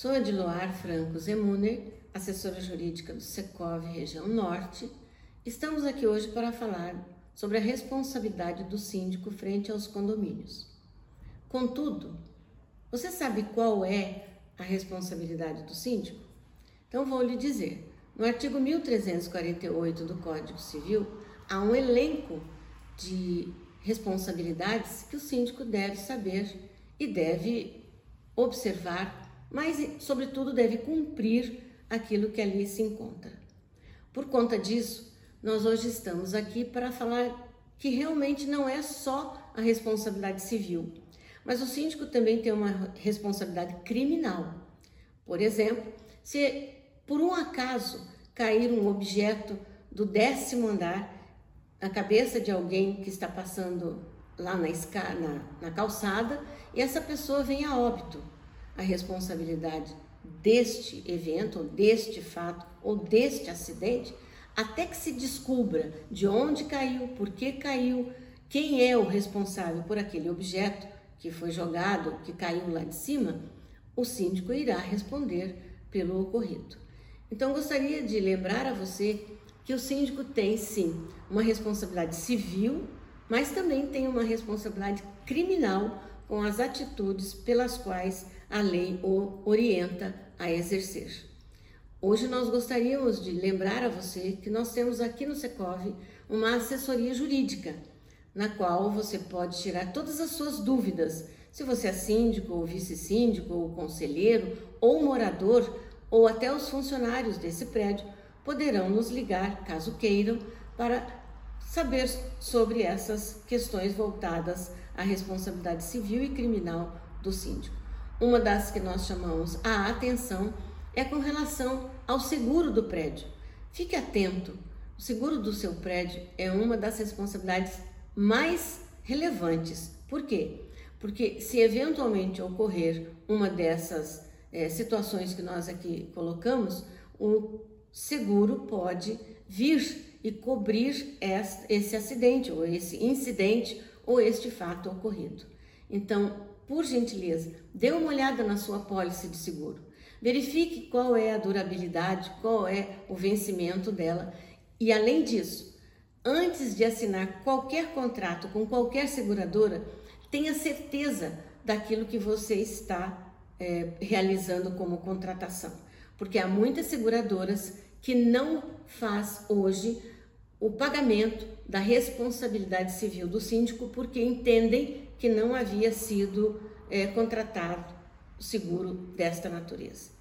Sou a Diloar Franco Zemuner, assessora jurídica do Secov Região Norte. Estamos aqui hoje para falar sobre a responsabilidade do síndico frente aos condomínios. Contudo, você sabe qual é a responsabilidade do síndico? Então vou lhe dizer. No artigo 1348 do Código Civil, há um elenco de responsabilidades que o síndico deve saber e deve observar mas, sobretudo, deve cumprir aquilo que ali se encontra. Por conta disso, nós hoje estamos aqui para falar que realmente não é só a responsabilidade civil, mas o síndico também tem uma responsabilidade criminal. Por exemplo, se por um acaso cair um objeto do décimo andar na cabeça de alguém que está passando lá na, na, na calçada e essa pessoa vem a óbito a responsabilidade deste evento, ou deste fato, ou deste acidente, até que se descubra de onde caiu, por que caiu, quem é o responsável por aquele objeto que foi jogado, que caiu lá de cima, o síndico irá responder pelo ocorrido. Então, gostaria de lembrar a você que o síndico tem sim uma responsabilidade civil, mas também tem uma responsabilidade criminal com as atitudes pelas quais a lei o orienta a exercer. Hoje nós gostaríamos de lembrar a você que nós temos aqui no Secov uma assessoria jurídica, na qual você pode tirar todas as suas dúvidas. Se você é síndico, ou vice-síndico, ou conselheiro, ou morador, ou até os funcionários desse prédio poderão nos ligar, caso queiram, para saber sobre essas questões voltadas à responsabilidade civil e criminal do síndico. Uma das que nós chamamos a atenção é com relação ao seguro do prédio. Fique atento, o seguro do seu prédio é uma das responsabilidades mais relevantes. Por quê? Porque se eventualmente ocorrer uma dessas é, situações que nós aqui colocamos, o seguro pode vir e cobrir esse acidente, ou esse incidente, ou este fato ocorrido. Então, por gentileza, dê uma olhada na sua pólice de seguro. Verifique qual é a durabilidade, qual é o vencimento dela. E além disso, antes de assinar qualquer contrato com qualquer seguradora, tenha certeza daquilo que você está é, realizando como contratação. Porque há muitas seguradoras que não faz hoje o pagamento da responsabilidade civil do síndico porque entendem que não havia sido é, contratado seguro desta natureza.